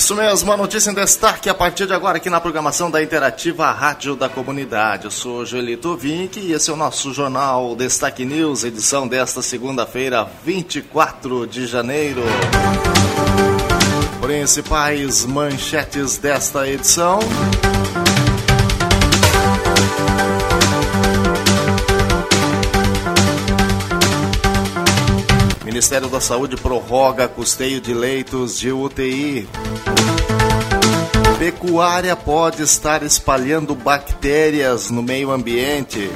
Isso mesmo, a notícia em destaque a partir de agora aqui na programação da Interativa Rádio da Comunidade. Eu sou Joelito Vink e esse é o nosso jornal Destaque News, edição desta segunda-feira, 24 de janeiro. Principais manchetes desta edição. Ministério da Saúde prorroga custeio de leitos de UTI. Pecuária pode estar espalhando bactérias no meio ambiente.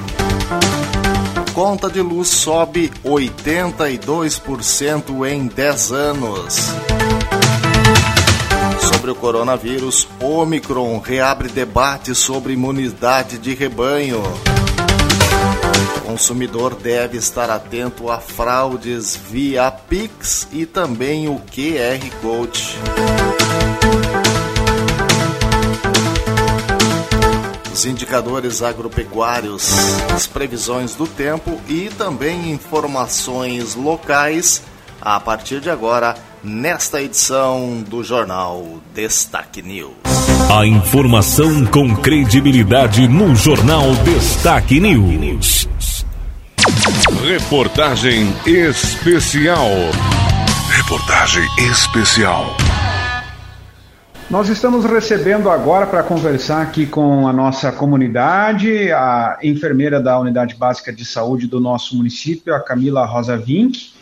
Conta de luz sobe 82% em 10 anos. Sobre o coronavírus, Omicron reabre debate sobre imunidade de rebanho. Consumidor deve estar atento a fraudes via Pix e também o QR Code. Os indicadores agropecuários, as previsões do tempo e também informações locais a partir de agora nesta edição do Jornal Destaque News. A informação com credibilidade no Jornal Destaque News. Reportagem especial. Reportagem especial. Nós estamos recebendo agora para conversar aqui com a nossa comunidade, a enfermeira da Unidade Básica de Saúde do nosso município, a Camila Rosa Vink,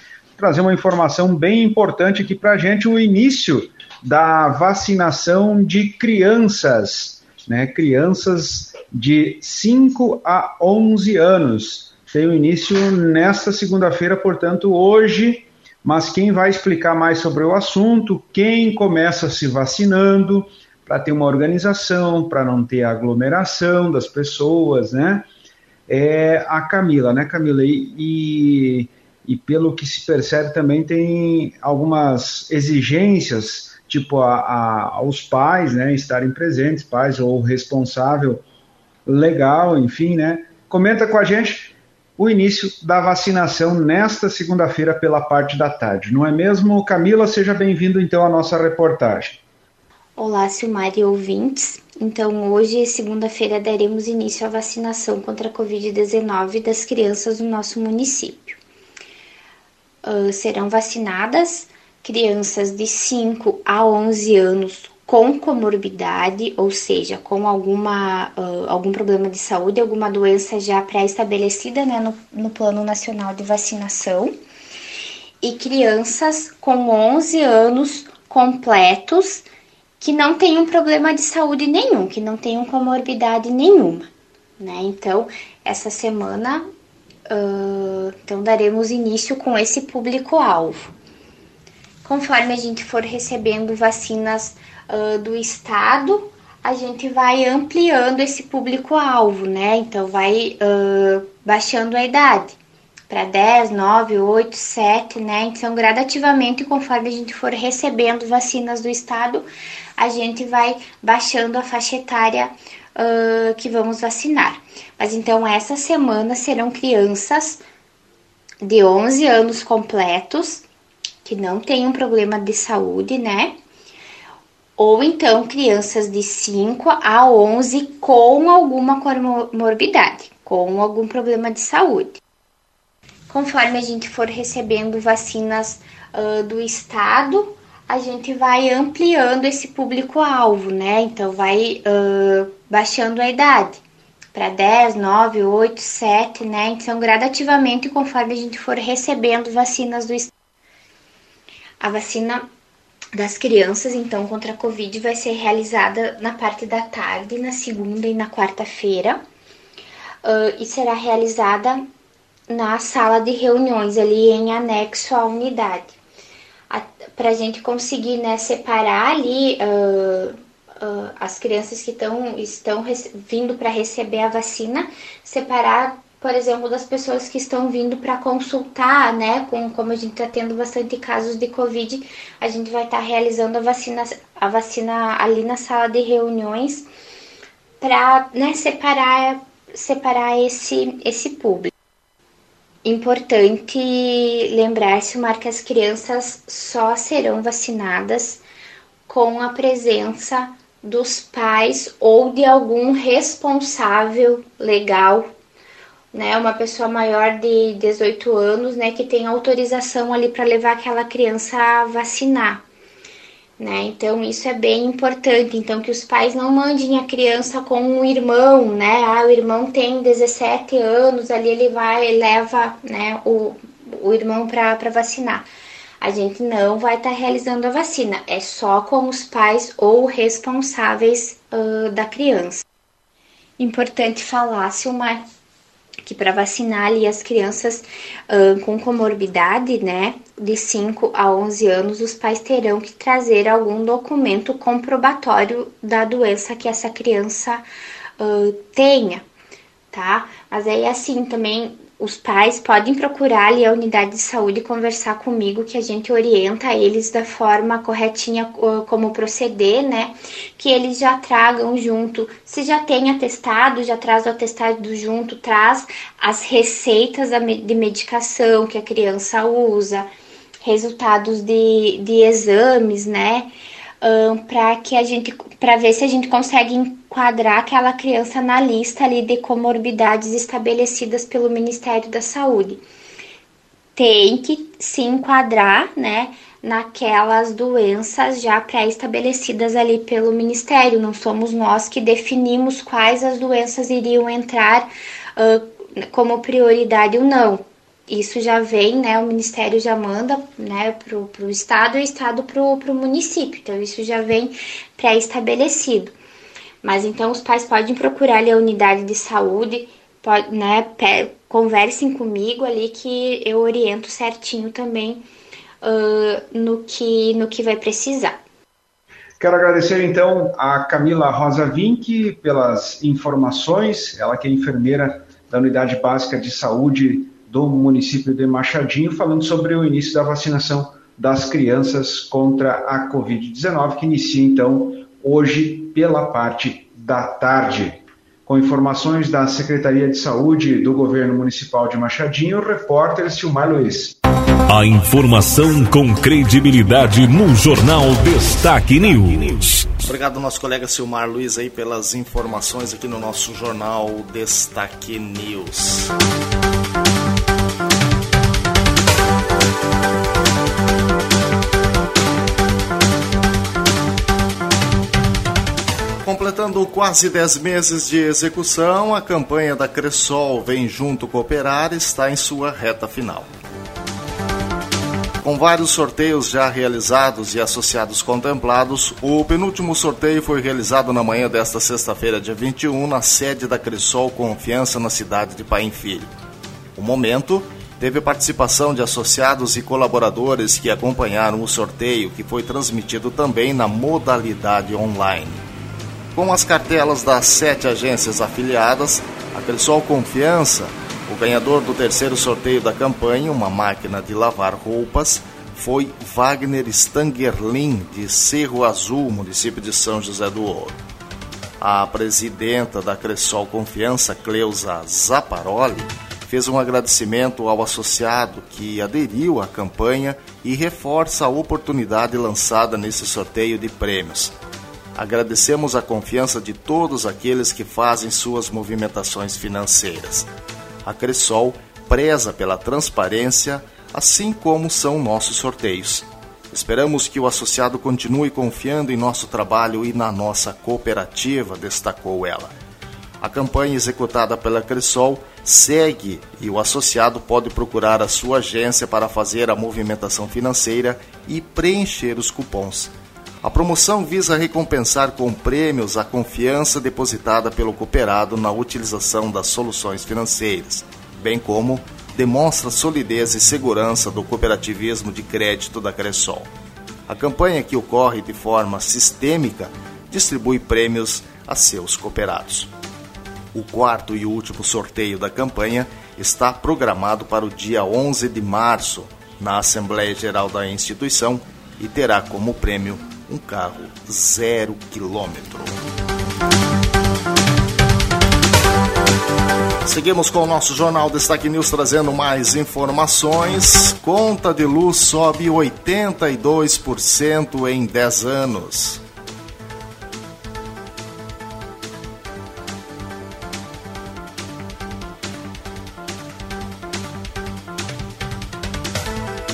trazer uma informação bem importante aqui para a gente, o início da vacinação de crianças, né? Crianças de 5 a 11 anos. Tem o início nesta segunda-feira, portanto, hoje. Mas quem vai explicar mais sobre o assunto, quem começa se vacinando, para ter uma organização, para não ter aglomeração das pessoas, né? É a Camila, né, Camila? E, e, e pelo que se percebe também tem algumas exigências tipo a, a, aos pais, né, estarem presentes, pais ou responsável legal, enfim, né? Comenta com a gente o início da vacinação nesta segunda-feira pela parte da tarde, não é mesmo? Camila, seja bem-vindo então à nossa reportagem. Olá, Silmar e ouvintes. Então, hoje, segunda-feira, daremos início à vacinação contra a Covid-19 das crianças do nosso município. Uh, serão vacinadas crianças de 5 a 11 anos com comorbidade, ou seja, com alguma, uh, algum problema de saúde, alguma doença já pré-estabelecida né, no, no Plano Nacional de Vacinação, e crianças com 11 anos completos que não tenham problema de saúde nenhum, que não tenham comorbidade nenhuma. Né? Então, essa semana, então daremos início com esse público-alvo. Conforme a gente for recebendo vacinas uh, do estado, a gente vai ampliando esse público-alvo, né? Então, vai uh, baixando a idade para 10, 9, 8, 7, né? Então, gradativamente, conforme a gente for recebendo vacinas do estado, a gente vai baixando a faixa etária uh, que vamos vacinar. Mas então, essa semana serão crianças de 11 anos completos que não tenham problema de saúde, né? Ou então crianças de 5 a 11 com alguma comorbidade, com algum problema de saúde. Conforme a gente for recebendo vacinas uh, do estado, a gente vai ampliando esse público-alvo, né? Então, vai uh, baixando a idade para 10, 9, 8, 7, né? Então, gradativamente, conforme a gente for recebendo vacinas do. A vacina das crianças, então, contra a Covid vai ser realizada na parte da tarde, na segunda e na quarta-feira, uh, e será realizada na sala de reuniões, ali em anexo à unidade. Para a gente conseguir né, separar ali uh, uh, as crianças que tão, estão vindo para receber a vacina, separar por exemplo, das pessoas que estão vindo para consultar, né? Com, como a gente está tendo bastante casos de Covid, a gente vai estar tá realizando a vacina, a vacina ali na sala de reuniões para né, separar, separar esse, esse público. Importante lembrar, Silmar, que as crianças só serão vacinadas com a presença dos pais ou de algum responsável legal né, uma pessoa maior de 18 anos, né, que tem autorização ali para levar aquela criança a vacinar. Né? Então isso é bem importante, então que os pais não mandem a criança com um irmão, né? Ah, o irmão tem 17 anos, ali ele vai leva, né, o, o irmão para vacinar. A gente não vai estar tá realizando a vacina, é só com os pais ou responsáveis uh, da criança. Importante falar, Silmar, que para vacinar ali as crianças uh, com comorbidade, né, de 5 a 11 anos, os pais terão que trazer algum documento comprobatório da doença que essa criança uh, tenha, tá? Mas aí assim também os pais podem procurar ali a unidade de saúde e conversar comigo que a gente orienta eles da forma corretinha como proceder, né? Que eles já tragam junto, se já tem atestado, já traz o atestado junto, traz as receitas de medicação que a criança usa, resultados de, de exames, né? Um, para que a gente para ver se a gente consegue enquadrar aquela criança na lista ali de comorbidades estabelecidas pelo Ministério da Saúde. Tem que se enquadrar, né, naquelas doenças já pré-estabelecidas ali pelo Ministério. Não somos nós que definimos quais as doenças iriam entrar uh, como prioridade ou não. Isso já vem, né? O Ministério já manda, né, pro, pro Estado e o Estado pro, pro município. Então, isso já vem pré-estabelecido. Mas então os pais podem procurar ali a unidade de saúde, pode, né, conversem comigo ali que eu oriento certinho também uh, no, que, no que vai precisar. Quero agradecer então a Camila Rosa Vink pelas informações, ela que é enfermeira da Unidade Básica de Saúde do município de Machadinho, falando sobre o início da vacinação das crianças contra a Covid-19, que inicia então hoje pela parte da tarde. Com informações da Secretaria de Saúde do Governo Municipal de Machadinho, o repórter Silmar Luiz. A informação com credibilidade no Jornal Destaque News. Obrigado, nosso colega Silmar Luiz, aí, pelas informações aqui no nosso Jornal Destaque News. Completando quase 10 meses de execução, a campanha da Cressol Vem Junto Cooperar está em sua reta final. Com vários sorteios já realizados e associados contemplados, o penúltimo sorteio foi realizado na manhã desta sexta-feira, dia 21, na sede da Cressol Confiança, na cidade de Paim Filho. O momento teve participação de associados e colaboradores que acompanharam o sorteio, que foi transmitido também na modalidade online. Com as cartelas das sete agências afiliadas, a Cressol Confiança, o ganhador do terceiro sorteio da campanha, uma máquina de lavar roupas, foi Wagner Stangerlin, de Cerro Azul, município de São José do Ouro. A presidenta da Cressol Confiança, Cleusa Zaparoli, fez um agradecimento ao associado que aderiu à campanha e reforça a oportunidade lançada nesse sorteio de prêmios Agradecemos a confiança de todos aqueles que fazem suas movimentações financeiras. A Cressol preza pela transparência, assim como são nossos sorteios. Esperamos que o associado continue confiando em nosso trabalho e na nossa cooperativa, destacou ela. A campanha executada pela Cressol segue e o associado pode procurar a sua agência para fazer a movimentação financeira e preencher os cupons. A promoção visa recompensar com prêmios a confiança depositada pelo cooperado na utilização das soluções financeiras, bem como demonstra solidez e segurança do cooperativismo de crédito da Cressol. A campanha, que ocorre de forma sistêmica, distribui prêmios a seus cooperados. O quarto e último sorteio da campanha está programado para o dia 11 de março, na Assembleia Geral da instituição, e terá como prêmio um carro zero quilômetro. Seguimos com o nosso Jornal Destaque News trazendo mais informações. Conta de luz sobe 82% em 10 anos.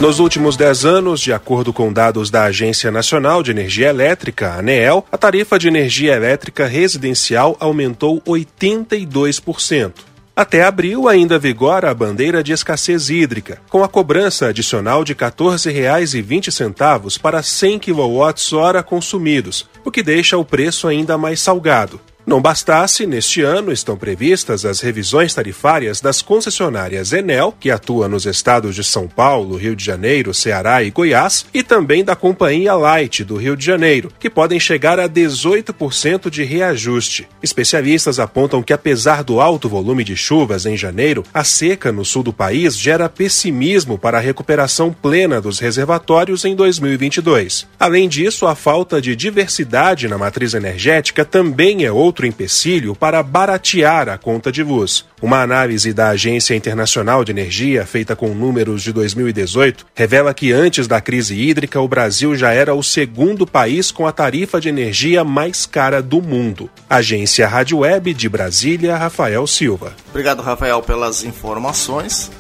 Nos últimos 10 anos, de acordo com dados da Agência Nacional de Energia Elétrica, ANEEL, a tarifa de energia elétrica residencial aumentou 82%. Até abril ainda vigora a bandeira de escassez hídrica, com a cobrança adicional de R$ 14,20 para 100 kWh consumidos, o que deixa o preço ainda mais salgado. Não bastasse, neste ano estão previstas as revisões tarifárias das concessionárias Enel, que atua nos estados de São Paulo, Rio de Janeiro, Ceará e Goiás, e também da Companhia Light do Rio de Janeiro, que podem chegar a 18% de reajuste. Especialistas apontam que, apesar do alto volume de chuvas em janeiro, a seca no sul do país gera pessimismo para a recuperação plena dos reservatórios em 2022. Além disso, a falta de diversidade na matriz energética também é outro outro empecilho para baratear a conta de luz. Uma análise da Agência Internacional de Energia, feita com números de 2018, revela que antes da crise hídrica, o Brasil já era o segundo país com a tarifa de energia mais cara do mundo. Agência Rádio Web de Brasília, Rafael Silva. Obrigado, Rafael, pelas informações.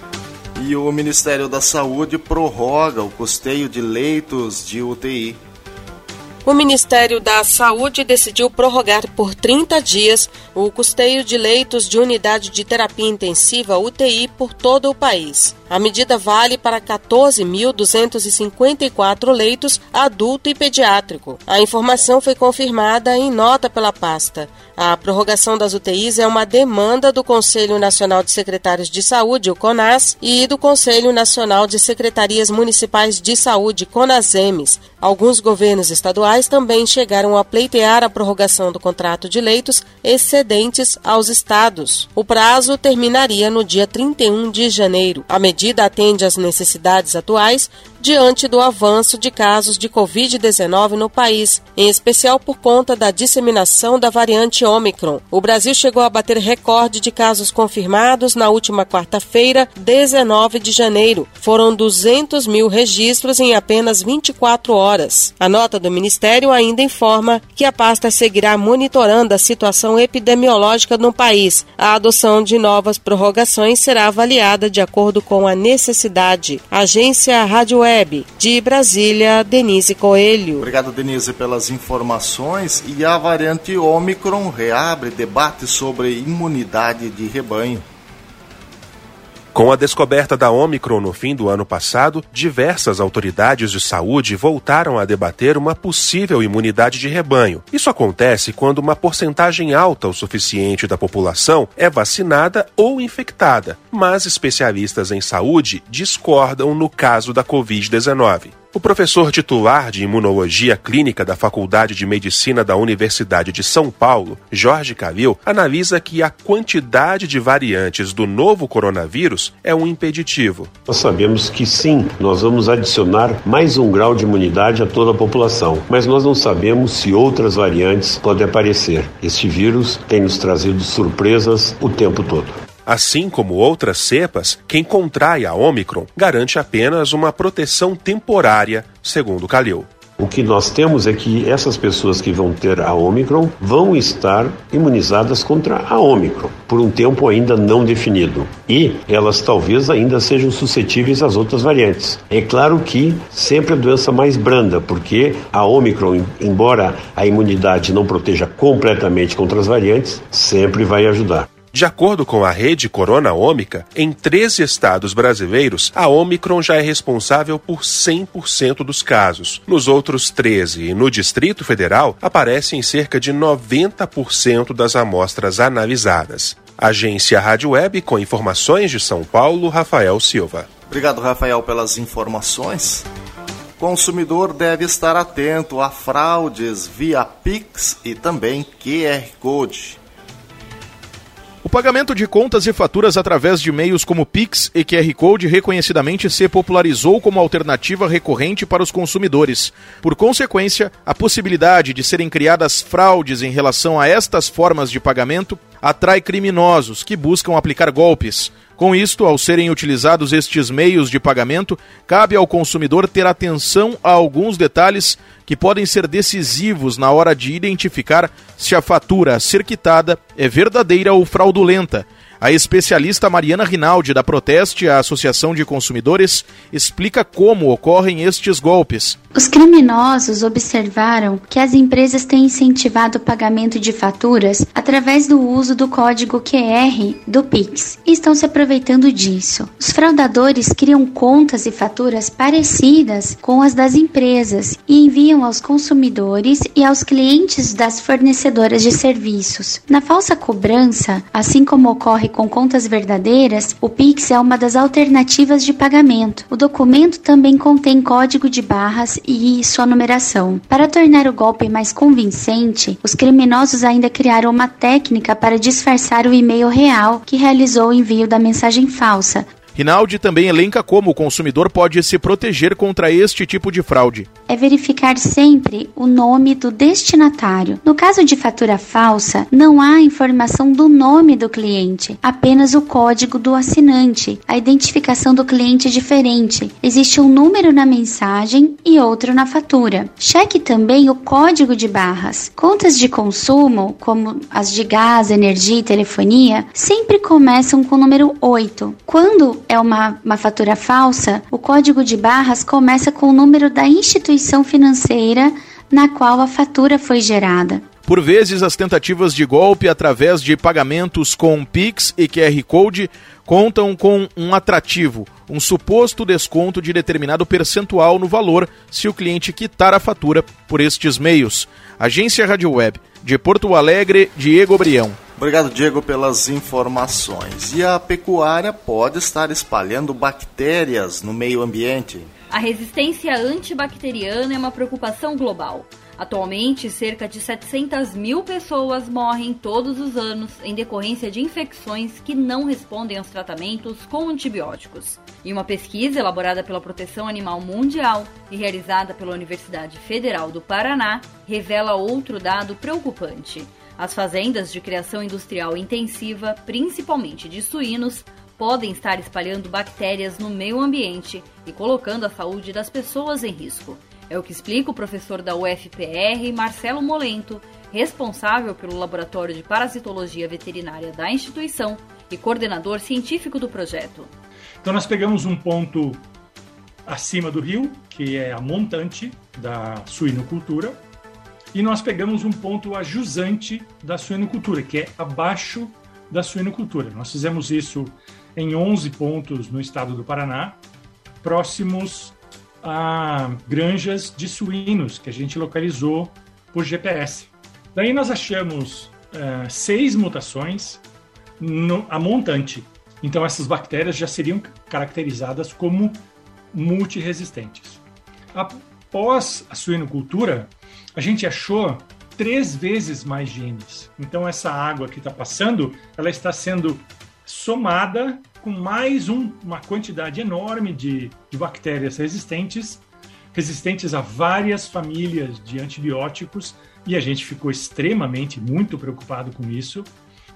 E o Ministério da Saúde prorroga o custeio de leitos de UTI o Ministério da Saúde decidiu prorrogar por 30 dias o custeio de leitos de unidade de terapia intensiva UTI por todo o país. A medida vale para 14.254 leitos adulto e pediátrico. A informação foi confirmada em nota pela pasta. A prorrogação das UTIs é uma demanda do Conselho Nacional de Secretários de Saúde, o CONAS, e do Conselho Nacional de Secretarias Municipais de Saúde, CONASEMES. Alguns governos estaduais também chegaram a pleitear a prorrogação do contrato de leitos excedentes aos estados. O prazo terminaria no dia 31 de janeiro. A medida atende às necessidades atuais diante do avanço de casos de Covid-19 no país, em especial por conta da disseminação da variante Omicron. O Brasil chegou a bater recorde de casos confirmados na última quarta-feira, 19 de janeiro. Foram 200 mil registros em apenas 24 horas. A nota do Ministério ainda informa que a pasta seguirá monitorando a situação epidemiológica no país. A adoção de novas prorrogações será avaliada de acordo com a necessidade. Agência Rádio Web. De Brasília, Denise Coelho. Obrigado, Denise, pelas informações. E a variante Omicron reabre debate sobre imunidade de rebanho. Com a descoberta da Omicron no fim do ano passado, diversas autoridades de saúde voltaram a debater uma possível imunidade de rebanho. Isso acontece quando uma porcentagem alta o suficiente da população é vacinada ou infectada, mas especialistas em saúde discordam no caso da Covid-19. O professor titular de Imunologia Clínica da Faculdade de Medicina da Universidade de São Paulo, Jorge Calil, analisa que a quantidade de variantes do novo coronavírus é um impeditivo. Nós sabemos que sim, nós vamos adicionar mais um grau de imunidade a toda a população, mas nós não sabemos se outras variantes podem aparecer. Este vírus tem nos trazido surpresas o tempo todo. Assim como outras cepas, quem contrai a Omicron garante apenas uma proteção temporária, segundo Calil. O que nós temos é que essas pessoas que vão ter a Omicron vão estar imunizadas contra a Omicron por um tempo ainda não definido. E elas talvez ainda sejam suscetíveis às outras variantes. É claro que sempre a doença mais branda, porque a Omicron, embora a imunidade não proteja completamente contra as variantes, sempre vai ajudar. De acordo com a rede Corona Ômica, em 13 estados brasileiros, a Omicron já é responsável por 100% dos casos. Nos outros 13 e no Distrito Federal, aparece em cerca de 90% das amostras analisadas. Agência Rádio Web com informações de São Paulo, Rafael Silva. Obrigado, Rafael, pelas informações. Consumidor deve estar atento a fraudes via Pix e também QR Code. O pagamento de contas e faturas através de meios como Pix e QR Code reconhecidamente se popularizou como alternativa recorrente para os consumidores. Por consequência, a possibilidade de serem criadas fraudes em relação a estas formas de pagamento atrai criminosos que buscam aplicar golpes. Com isto, ao serem utilizados estes meios de pagamento, cabe ao consumidor ter atenção a alguns detalhes que podem ser decisivos na hora de identificar se a fatura a ser quitada é verdadeira ou fraudulenta a especialista Mariana Rinaldi, da Proteste, a Associação de Consumidores, explica como ocorrem estes golpes. Os criminosos observaram que as empresas têm incentivado o pagamento de faturas através do uso do código QR do Pix e estão se aproveitando disso. Os fraudadores criam contas e faturas parecidas com as das empresas e enviam aos consumidores e aos clientes das fornecedoras de serviços. Na falsa cobrança, assim como ocorre com contas verdadeiras, o Pix é uma das alternativas de pagamento. O documento também contém código de barras e sua numeração. Para tornar o golpe mais convincente, os criminosos ainda criaram uma técnica para disfarçar o e-mail real que realizou o envio da mensagem falsa, Rinaldi também elenca como o consumidor pode se proteger contra este tipo de fraude. É verificar sempre o nome do destinatário. No caso de fatura falsa, não há informação do nome do cliente, apenas o código do assinante. A identificação do cliente é diferente. Existe um número na mensagem e outro na fatura. Cheque também o código de barras. Contas de consumo, como as de gás, energia e telefonia, sempre começam com o número 8. Quando é uma, uma fatura falsa, o código de barras começa com o número da instituição financeira na qual a fatura foi gerada. Por vezes, as tentativas de golpe através de pagamentos com Pix e QR Code contam com um atrativo, um suposto desconto de determinado percentual no valor se o cliente quitar a fatura por estes meios. Agência Rádio Web, de Porto Alegre, Diego Brião. Obrigado, Diego, pelas informações. E a pecuária pode estar espalhando bactérias no meio ambiente? A resistência antibacteriana é uma preocupação global. Atualmente, cerca de 700 mil pessoas morrem todos os anos em decorrência de infecções que não respondem aos tratamentos com antibióticos. E uma pesquisa elaborada pela Proteção Animal Mundial e realizada pela Universidade Federal do Paraná revela outro dado preocupante. As fazendas de criação industrial intensiva, principalmente de suínos, podem estar espalhando bactérias no meio ambiente e colocando a saúde das pessoas em risco. É o que explica o professor da UFPR, Marcelo Molento, responsável pelo Laboratório de Parasitologia Veterinária da instituição e coordenador científico do projeto. Então, nós pegamos um ponto acima do rio, que é a montante da suinocultura, e nós pegamos um ponto ajusante da suinocultura, que é abaixo da suinocultura. Nós fizemos isso em 11 pontos no estado do Paraná, próximos a granjas de suínos que a gente localizou por GPS. Daí nós achamos uh, seis mutações no, a montante. Então essas bactérias já seriam caracterizadas como multiresistentes. Após a suinocultura, a gente achou três vezes mais genes. Então essa água que está passando, ela está sendo somada com mais um, uma quantidade enorme de, de bactérias resistentes, resistentes a várias famílias de antibióticos, e a gente ficou extremamente muito preocupado com isso.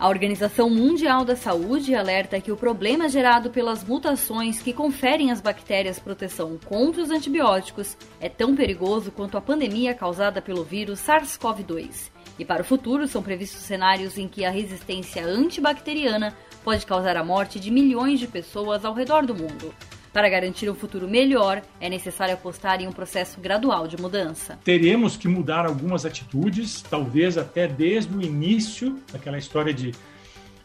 A Organização Mundial da Saúde alerta que o problema gerado pelas mutações que conferem às bactérias proteção contra os antibióticos é tão perigoso quanto a pandemia causada pelo vírus SARS-CoV-2. E para o futuro são previstos cenários em que a resistência antibacteriana pode causar a morte de milhões de pessoas ao redor do mundo. Para garantir um futuro melhor, é necessário apostar em um processo gradual de mudança. Teremos que mudar algumas atitudes, talvez até desde o início daquela história de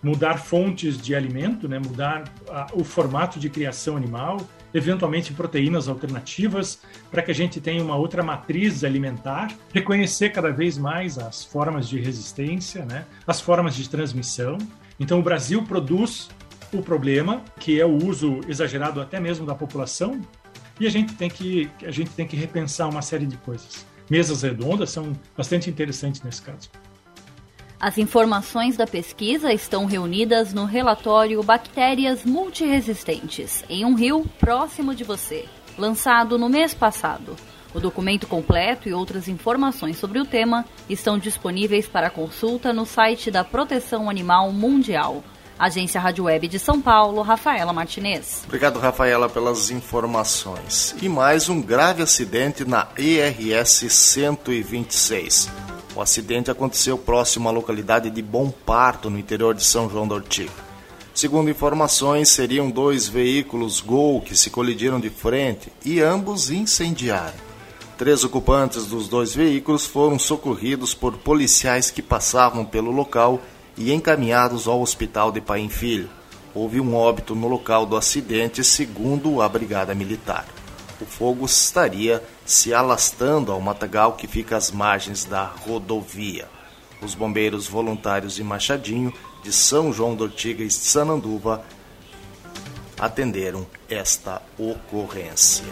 mudar fontes de alimento, né? mudar a, o formato de criação animal, eventualmente proteínas alternativas, para que a gente tenha uma outra matriz alimentar, reconhecer cada vez mais as formas de resistência, né? as formas de transmissão. Então, o Brasil produz o problema, que é o uso exagerado até mesmo da população, e a gente tem que, a gente tem que repensar uma série de coisas. Mesas redondas são bastante interessantes nesse caso. As informações da pesquisa estão reunidas no relatório Bactérias Multiresistentes, em um rio próximo de você, lançado no mês passado. O documento completo e outras informações sobre o tema estão disponíveis para consulta no site da Proteção Animal Mundial. Agência Rádio Web de São Paulo, Rafaela Martinez. Obrigado, Rafaela, pelas informações. E mais um grave acidente na ERS 126. O acidente aconteceu próximo à localidade de Bom Parto, no interior de São João da Ortiga. Segundo informações, seriam dois veículos Gol que se colidiram de frente e ambos incendiaram. Três ocupantes dos dois veículos foram socorridos por policiais que passavam pelo local e encaminhados ao hospital de Pai Filho. Houve um óbito no local do acidente, segundo a Brigada Militar o fogo estaria se alastrando ao matagal que fica às margens da rodovia. Os bombeiros voluntários de Machadinho, de São João do Ortiga e Sananduva atenderam esta ocorrência.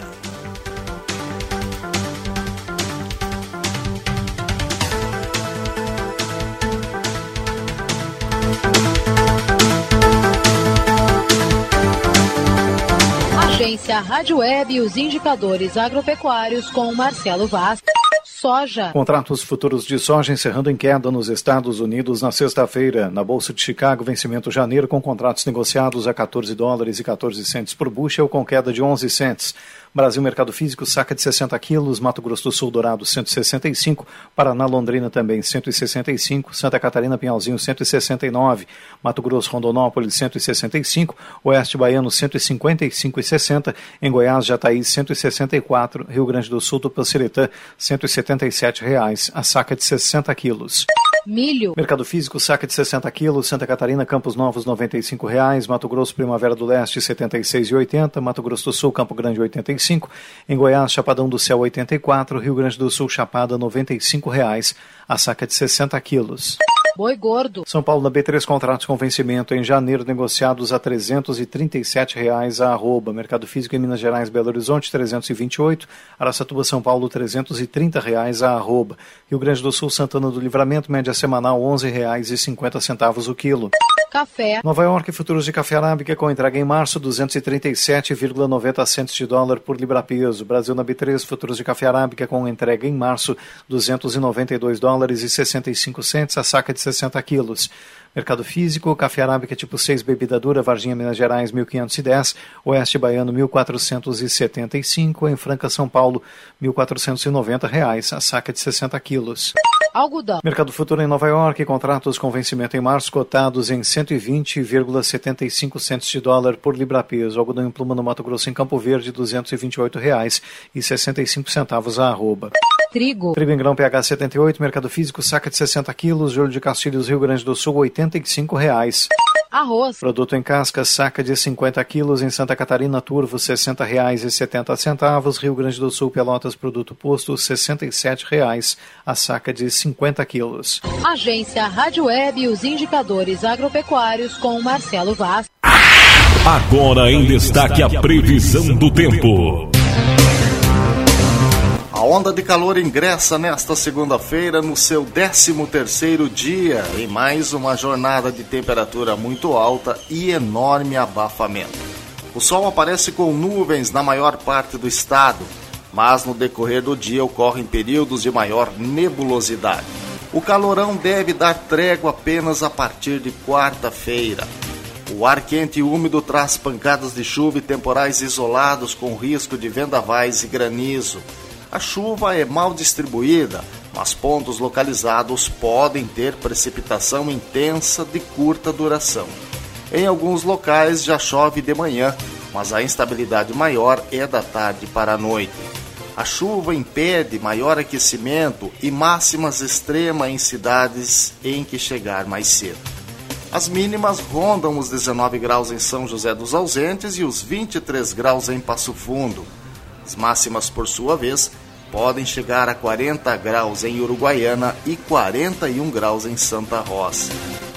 Agência Rádio Web e os indicadores agropecuários com Marcelo Vaz. Soja. Contratos futuros de soja encerrando em queda nos Estados Unidos na sexta-feira. Na Bolsa de Chicago, vencimento janeiro com contratos negociados a 14 dólares e 14 centes por bushel, com queda de 11 centes. Brasil Mercado Físico, saca de 60 quilos, Mato Grosso do Sul Dourado 165, Paraná Londrina também 165, Santa Catarina Pinhalzinho 169, Mato Grosso Rondonópolis 165, Oeste Baiano 155,60, em Goiás Jataí 164, Rio Grande do Sul Tupanciretã 177 reais, a saca de 60 quilos. Milho. Mercado Físico, saca de 60 quilos, Santa Catarina, Campos Novos, 95 reais, Mato Grosso, Primavera do Leste, R$ 76,80, Mato Grosso do Sul, Campo Grande, 85, em Goiás, Chapadão do Céu, 84, Rio Grande do Sul, Chapada, 95 reais, a saca de 60 quilos. Boi gordo. São Paulo na B3 contratos com vencimento em janeiro negociados a 337 reais a arroba. Mercado Físico em Minas Gerais, Belo Horizonte 328, Araçatuba, São Paulo 330 reais a arroba. Rio Grande do Sul, Santana do Livramento, média semanal R$ 11,50 o quilo. Café. Nova York, futuros de café arábica com entrega em março, 237,90 centos de dólar por libra peso. Brasil na B3, futuros de café arábica com entrega em março, 292 dólares e 65 centos a saca de 60 quilos. Mercado Físico, Café Arábica tipo 6, Bebida Dura, Varginha, Minas Gerais, 1510, Oeste Baiano, 1475, em Franca, São Paulo, 1490 reais, a saca de 60 quilos. Algodão. Mercado Futuro em Nova York, contratos com vencimento em março cotados em 120,75 centos de dólar por libra peso. Algodão em pluma no Mato Grosso em Campo Verde, 228 reais e 65 centavos a arroba. Trigo. Trigo em grão PH 78, mercado físico, saca de 60 quilos, Júlio de Castilhos, Rio Grande do Sul, 85 reais. Arroz. Produto em casca, saca de 50 quilos em Santa Catarina, Turvo, R$ 60,70. Rio Grande do Sul, Pelotas, produto posto, 67 reais. A saca de 50 quilos. Agência Rádio Web e os indicadores agropecuários com Marcelo Vaz. Agora em destaque a previsão do tempo. A onda de calor ingressa nesta segunda-feira no seu 13º dia em mais uma jornada de temperatura muito alta e enorme abafamento. O sol aparece com nuvens na maior parte do estado, mas no decorrer do dia ocorrem períodos de maior nebulosidade. O calorão deve dar trégua apenas a partir de quarta-feira. O ar quente e úmido traz pancadas de chuva e temporais isolados com risco de vendavais e granizo. A chuva é mal distribuída, mas pontos localizados podem ter precipitação intensa de curta duração. Em alguns locais já chove de manhã, mas a instabilidade maior é da tarde para a noite. A chuva impede maior aquecimento e máximas extremas em cidades em que chegar mais cedo. As mínimas rondam os 19 graus em São José dos Ausentes e os 23 graus em Passo Fundo. As máximas, por sua vez, podem chegar a 40 graus em Uruguaiana e 41 graus em Santa Rosa.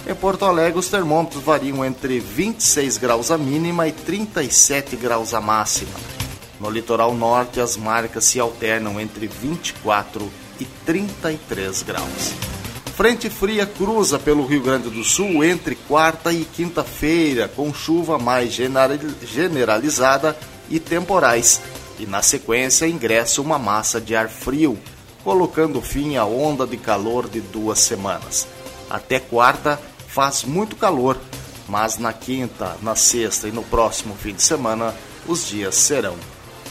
Em Porto Alegre, os termômetros variam entre 26 graus a mínima e 37 graus a máxima. No litoral norte, as marcas se alternam entre 24 e 33 graus. Frente fria cruza pelo Rio Grande do Sul entre quarta e quinta-feira, com chuva mais generalizada e temporais. E na sequência ingressa uma massa de ar frio, colocando fim à onda de calor de duas semanas. Até quarta faz muito calor, mas na quinta, na sexta e no próximo fim de semana os dias serão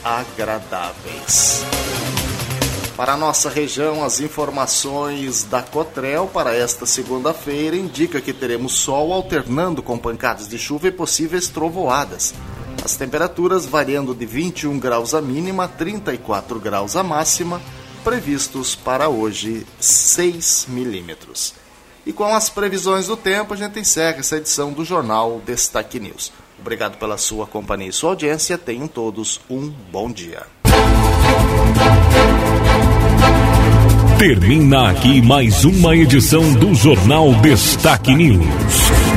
agradáveis. Para a nossa região, as informações da Cotrel para esta segunda-feira indica que teremos sol alternando com pancadas de chuva e possíveis trovoadas. As temperaturas variando de 21 graus a mínima a 34 graus a máxima, previstos para hoje 6 milímetros. E com as previsões do tempo, a gente encerra essa edição do Jornal Destaque News. Obrigado pela sua companhia e sua audiência. Tenham todos um bom dia. Termina aqui mais uma edição do Jornal Destaque News.